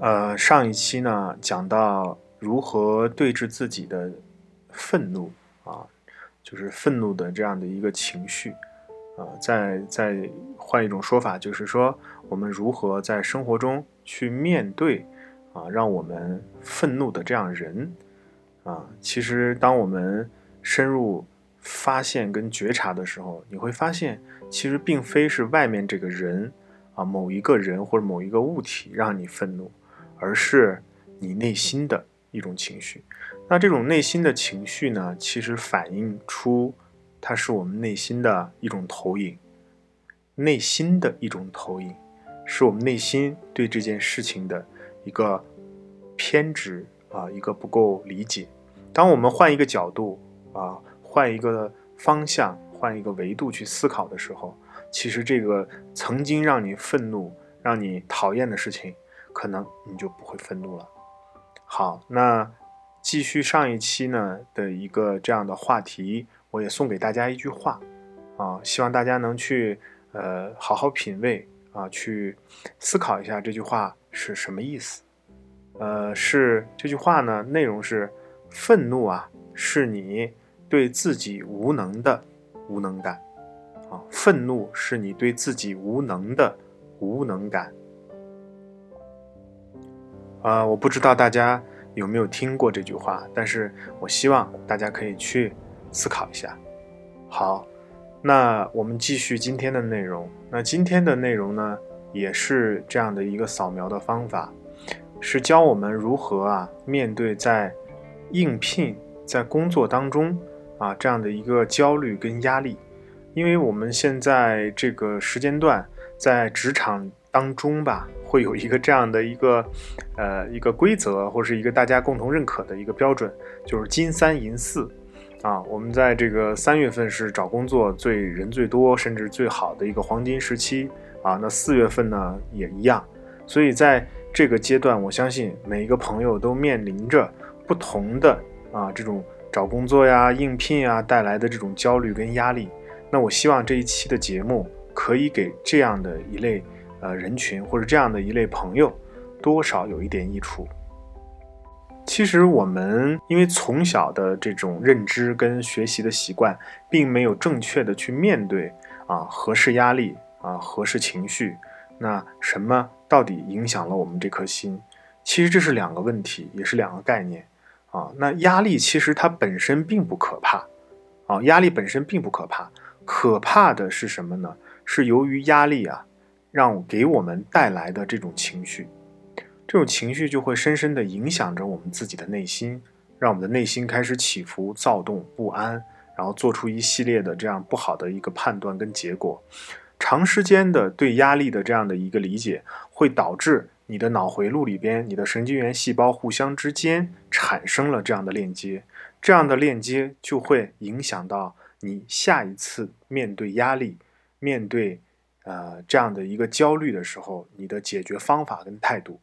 呃，上一期呢讲到如何对峙自己的愤怒啊，就是愤怒的这样的一个情绪，啊，再再换一种说法，就是说我们如何在生活中去面对啊，让我们愤怒的这样人啊，其实当我们深入发现跟觉察的时候，你会发现，其实并非是外面这个人啊，某一个人或者某一个物体让你愤怒。而是你内心的一种情绪，那这种内心的情绪呢，其实反映出它是我们内心的一种投影，内心的一种投影，是我们内心对这件事情的一个偏执啊，一个不够理解。当我们换一个角度啊，换一个方向，换一个维度去思考的时候，其实这个曾经让你愤怒、让你讨厌的事情。可能你就不会愤怒了。好，那继续上一期呢的一个这样的话题，我也送给大家一句话啊，希望大家能去呃好好品味啊，去思考一下这句话是什么意思。呃，是这句话呢，内容是：愤怒啊，是你对自己无能的无能感啊，愤怒是你对自己无能的无能感。啊，我不知道大家有没有听过这句话，但是我希望大家可以去思考一下。好，那我们继续今天的内容。那今天的内容呢，也是这样的一个扫描的方法，是教我们如何啊面对在应聘在工作当中啊这样的一个焦虑跟压力，因为我们现在这个时间段在职场当中吧。会有一个这样的一个，呃，一个规则，或是一个大家共同认可的一个标准，就是金三银四，啊，我们在这个三月份是找工作最人最多，甚至最好的一个黄金时期，啊，那四月份呢也一样，所以在这个阶段，我相信每一个朋友都面临着不同的啊这种找工作呀、应聘啊带来的这种焦虑跟压力。那我希望这一期的节目可以给这样的一类。呃，人群或者这样的一类朋友，多少有一点益处。其实我们因为从小的这种认知跟学习的习惯，并没有正确的去面对啊合适压力啊合适情绪，那什么到底影响了我们这颗心？其实这是两个问题，也是两个概念啊。那压力其实它本身并不可怕啊，压力本身并不可怕，可怕的是什么呢？是由于压力啊。让给我们带来的这种情绪，这种情绪就会深深的影响着我们自己的内心，让我们的内心开始起伏、躁动不安，然后做出一系列的这样不好的一个判断跟结果。长时间的对压力的这样的一个理解，会导致你的脑回路里边、你的神经元细胞互相之间产生了这样的链接，这样的链接就会影响到你下一次面对压力、面对。呃，这样的一个焦虑的时候，你的解决方法跟态度，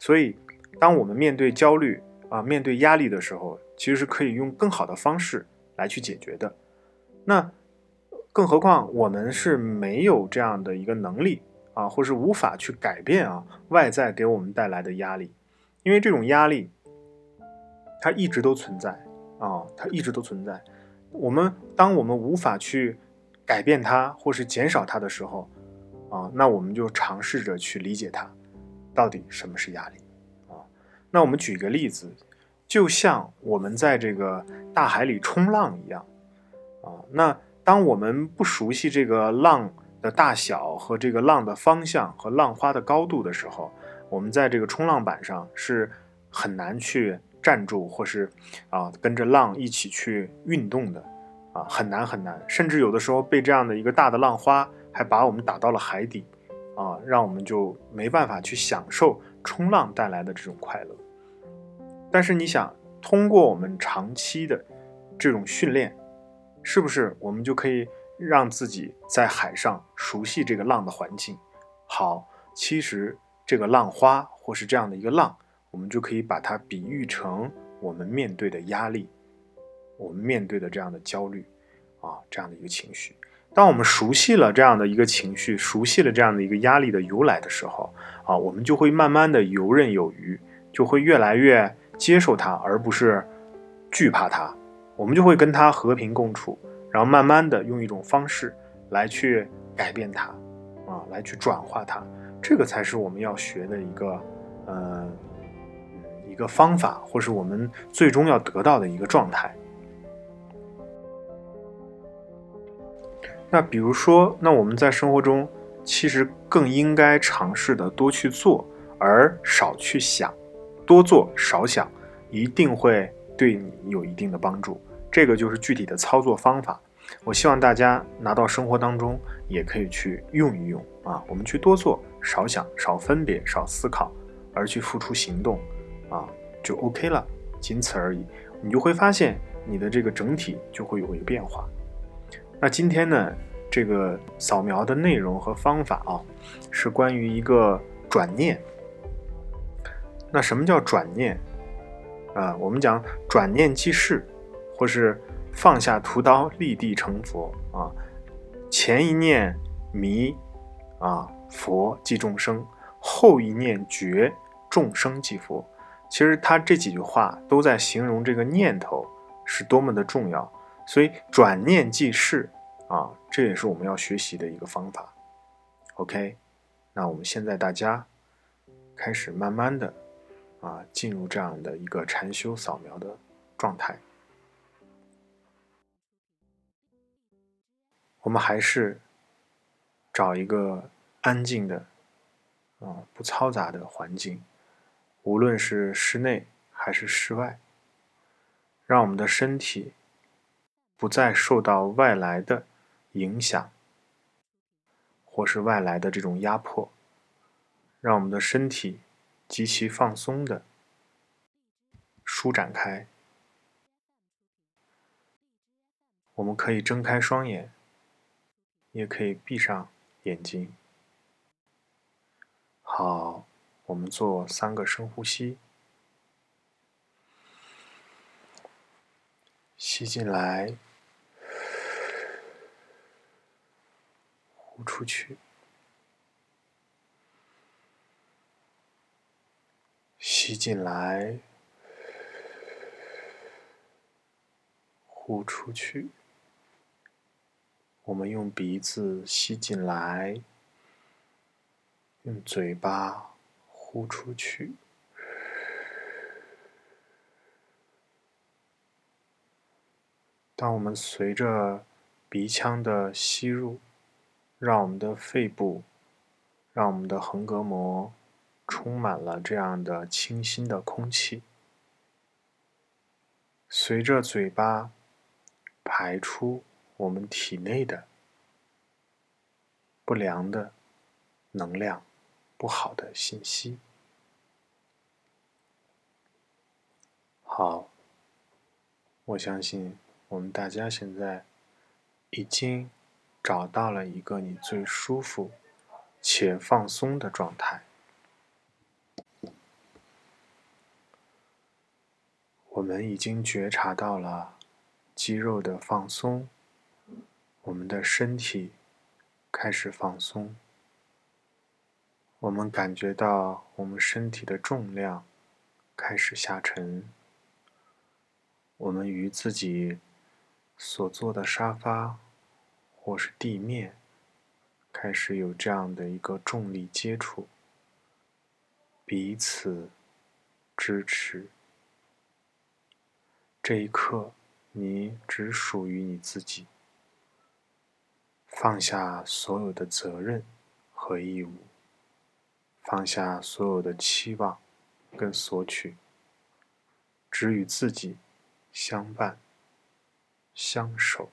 所以，当我们面对焦虑啊，面对压力的时候，其实是可以用更好的方式来去解决的。那更何况我们是没有这样的一个能力啊，或是无法去改变啊外在给我们带来的压力，因为这种压力它一直都存在啊，它一直都存在。我们当我们无法去改变它或是减少它的时候，啊，那我们就尝试着去理解它，到底什么是压力啊？那我们举个例子，就像我们在这个大海里冲浪一样啊。那当我们不熟悉这个浪的大小和这个浪的方向和浪花的高度的时候，我们在这个冲浪板上是很难去站住，或是啊跟着浪一起去运动的啊，很难很难，甚至有的时候被这样的一个大的浪花。还把我们打到了海底，啊，让我们就没办法去享受冲浪带来的这种快乐。但是你想，通过我们长期的这种训练，是不是我们就可以让自己在海上熟悉这个浪的环境？好，其实这个浪花或是这样的一个浪，我们就可以把它比喻成我们面对的压力，我们面对的这样的焦虑，啊，这样的一个情绪。当我们熟悉了这样的一个情绪，熟悉了这样的一个压力的由来的时候，啊，我们就会慢慢的游刃有余，就会越来越接受它，而不是惧怕它。我们就会跟它和平共处，然后慢慢的用一种方式来去改变它，啊，来去转化它。这个才是我们要学的一个，呃，一个方法，或是我们最终要得到的一个状态。那比如说，那我们在生活中其实更应该尝试的多去做，而少去想，多做少想，一定会对你有一定的帮助。这个就是具体的操作方法。我希望大家拿到生活当中也可以去用一用啊。我们去多做，少想，少分别，少思考，而去付出行动，啊，就 OK 了，仅此而已。你就会发现你的这个整体就会有一个变化。那今天呢，这个扫描的内容和方法啊，是关于一个转念。那什么叫转念啊？我们讲转念即是，或是放下屠刀立地成佛啊。前一念迷啊，佛即众生；后一念觉，众生即佛。其实他这几句话都在形容这个念头是多么的重要。所以转念即逝啊，这也是我们要学习的一个方法。OK，那我们现在大家开始慢慢的啊进入这样的一个禅修扫描的状态。我们还是找一个安静的啊不嘈杂的环境，无论是室内还是室外，让我们的身体。不再受到外来的影响，或是外来的这种压迫，让我们的身体极其放松的舒展开。我们可以睁开双眼，也可以闭上眼睛。好，我们做三个深呼吸，吸进来。出去，吸进来，呼出去。我们用鼻子吸进来，用嘴巴呼出去。当我们随着鼻腔的吸入。让我们的肺部，让我们的横膈膜充满了这样的清新的空气。随着嘴巴排出我们体内的不良的能量、不好的信息。好，我相信我们大家现在已经。找到了一个你最舒服且放松的状态。我们已经觉察到了肌肉的放松，我们的身体开始放松。我们感觉到我们身体的重量开始下沉。我们与自己所坐的沙发。或是地面开始有这样的一个重力接触，彼此支持。这一刻，你只属于你自己，放下所有的责任和义务，放下所有的期望跟索取，只与自己相伴、相守。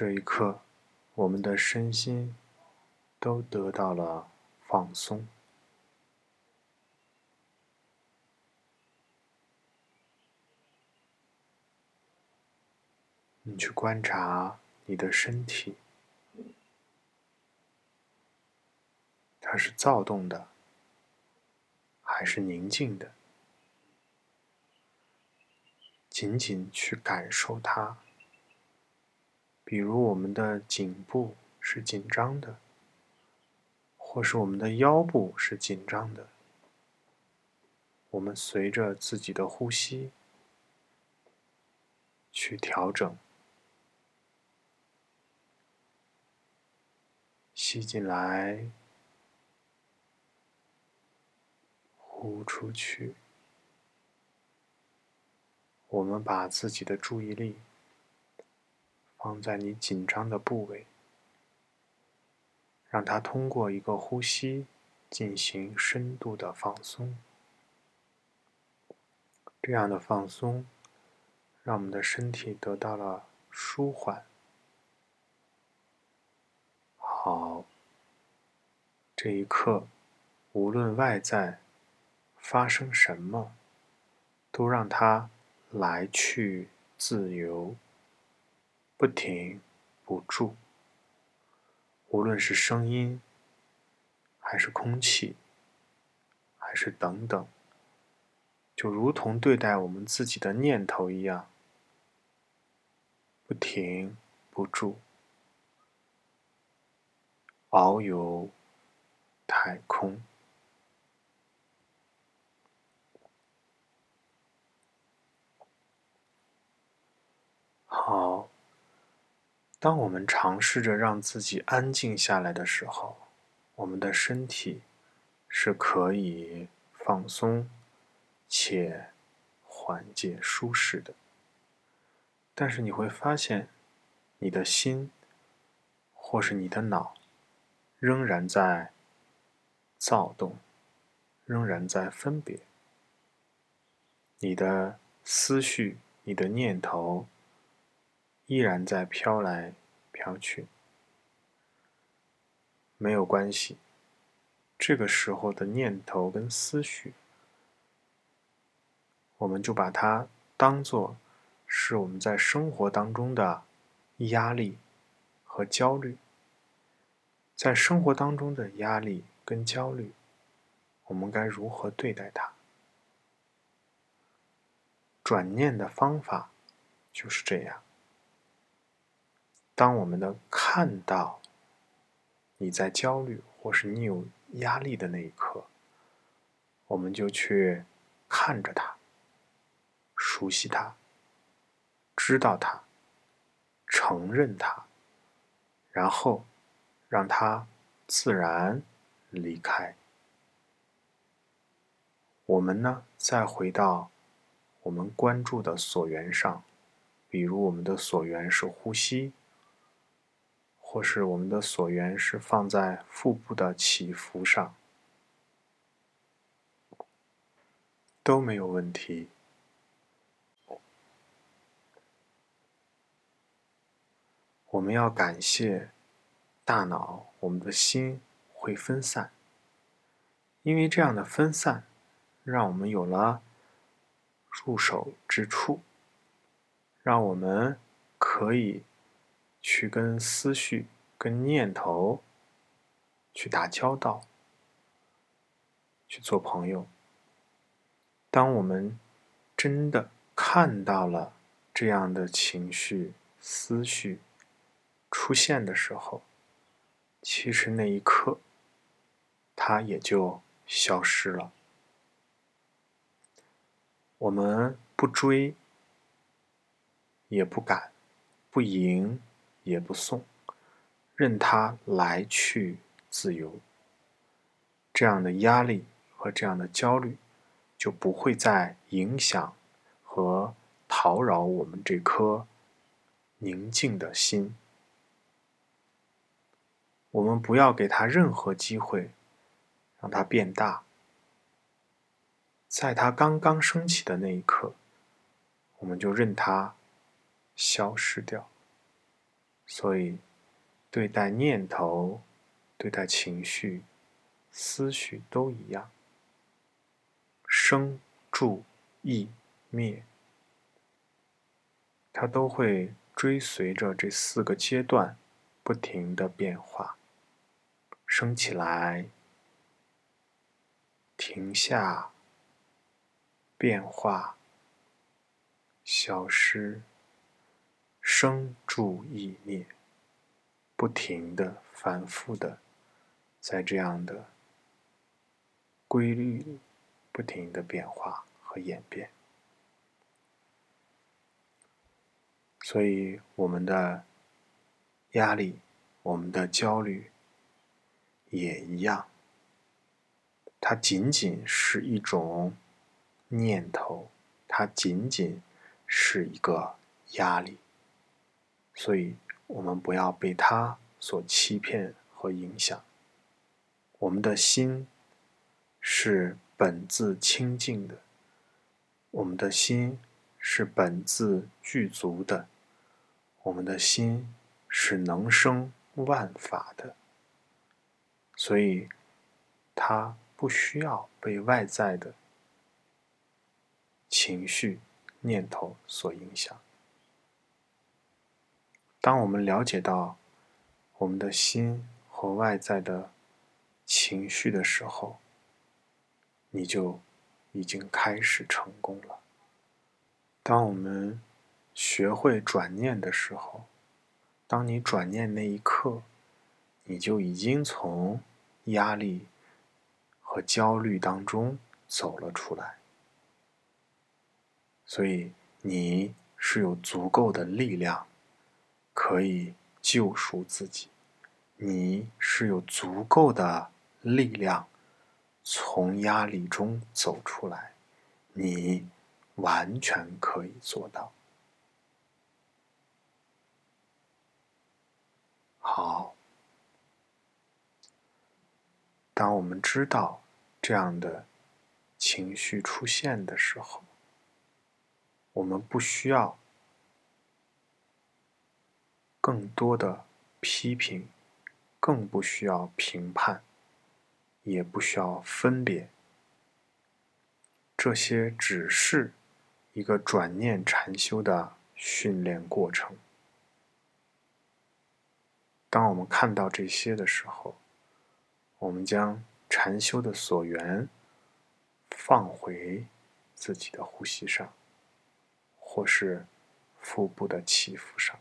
这一刻，我们的身心都得到了放松。你去观察你的身体，它是躁动的，还是宁静的？仅仅去感受它。比如我们的颈部是紧张的，或是我们的腰部是紧张的，我们随着自己的呼吸去调整。吸进来，呼出去。我们把自己的注意力放在你紧张的部位，让它通过一个呼吸进行深度的放松。这样的放松，让我们的身体得到了舒缓。好，这一刻，无论外在发生什么，都让它来去自由，不停不住。无论是声音，还是空气，还是等等，就如同对待我们自己的念头一样，不停不住。遨游太空。好，当我们尝试着让自己安静下来的时候，我们的身体是可以放松且缓解舒适的。但是你会发现，你的心或是你的脑。仍然在躁动，仍然在分别。你的思绪、你的念头依然在飘来飘去。没有关系，这个时候的念头跟思绪，我们就把它当做是我们在生活当中的压力和焦虑。在生活当中的压力跟焦虑，我们该如何对待它？转念的方法就是这样：当我们能看到你在焦虑或是你有压力的那一刻，我们就去看着它，熟悉它，知道它，承认它，然后。让它自然离开。我们呢，再回到我们关注的所缘上，比如我们的所缘是呼吸，或是我们的所缘是放在腹部的起伏上，都没有问题。我们要感谢。大脑，我们的心会分散，因为这样的分散，让我们有了入手之处，让我们可以去跟思绪、跟念头去打交道，去做朋友。当我们真的看到了这样的情绪、思绪出现的时候，其实那一刻，它也就消失了。我们不追，也不敢，不迎，也不送，任它来去自由。这样的压力和这样的焦虑，就不会再影响和叨扰我们这颗宁静的心。我们不要给他任何机会，让它变大。在它刚刚升起的那一刻，我们就任它消失掉。所以，对待念头、对待情绪、思绪都一样，生、住、意、灭，它都会追随着这四个阶段不停的变化。升起来，停下、变化、消失、生住意灭，不停的、反复的，在这样的规律里，不停的变化和演变。所以，我们的压力，我们的焦虑，也一样。它仅仅是一种念头，它仅仅是一个压力。所以，我们不要被它所欺骗和影响。我们的心是本自清净的，我们的心是本自具足的。我们的心是能生万法的，所以它不需要被外在的情绪、念头所影响。当我们了解到我们的心和外在的情绪的时候，你就已经开始成功了。当我们学会转念的时候，当你转念那一刻，你就已经从压力和焦虑当中走了出来。所以你是有足够的力量可以救赎自己，你是有足够的力量从压力中走出来，你完全可以做到。好，当我们知道这样的情绪出现的时候，我们不需要更多的批评，更不需要评判，也不需要分别，这些只是一个转念禅修的训练过程。当我们看到这些的时候，我们将禅修的所缘放回自己的呼吸上，或是腹部的起伏上。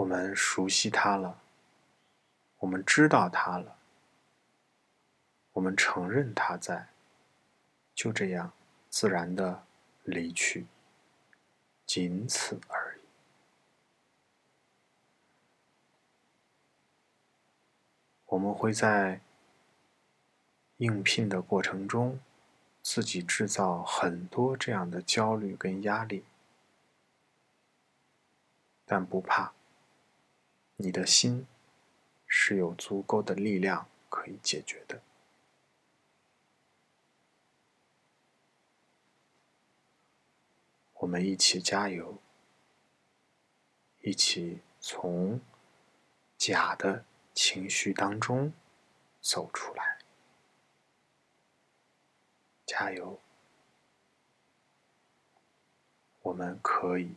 我们熟悉它了，我们知道它了，我们承认它在，就这样自然的。离去，仅此而已。我们会在应聘的过程中，自己制造很多这样的焦虑跟压力，但不怕，你的心是有足够的力量可以解决的。我们一起加油，一起从假的情绪当中走出来。加油，我们可以。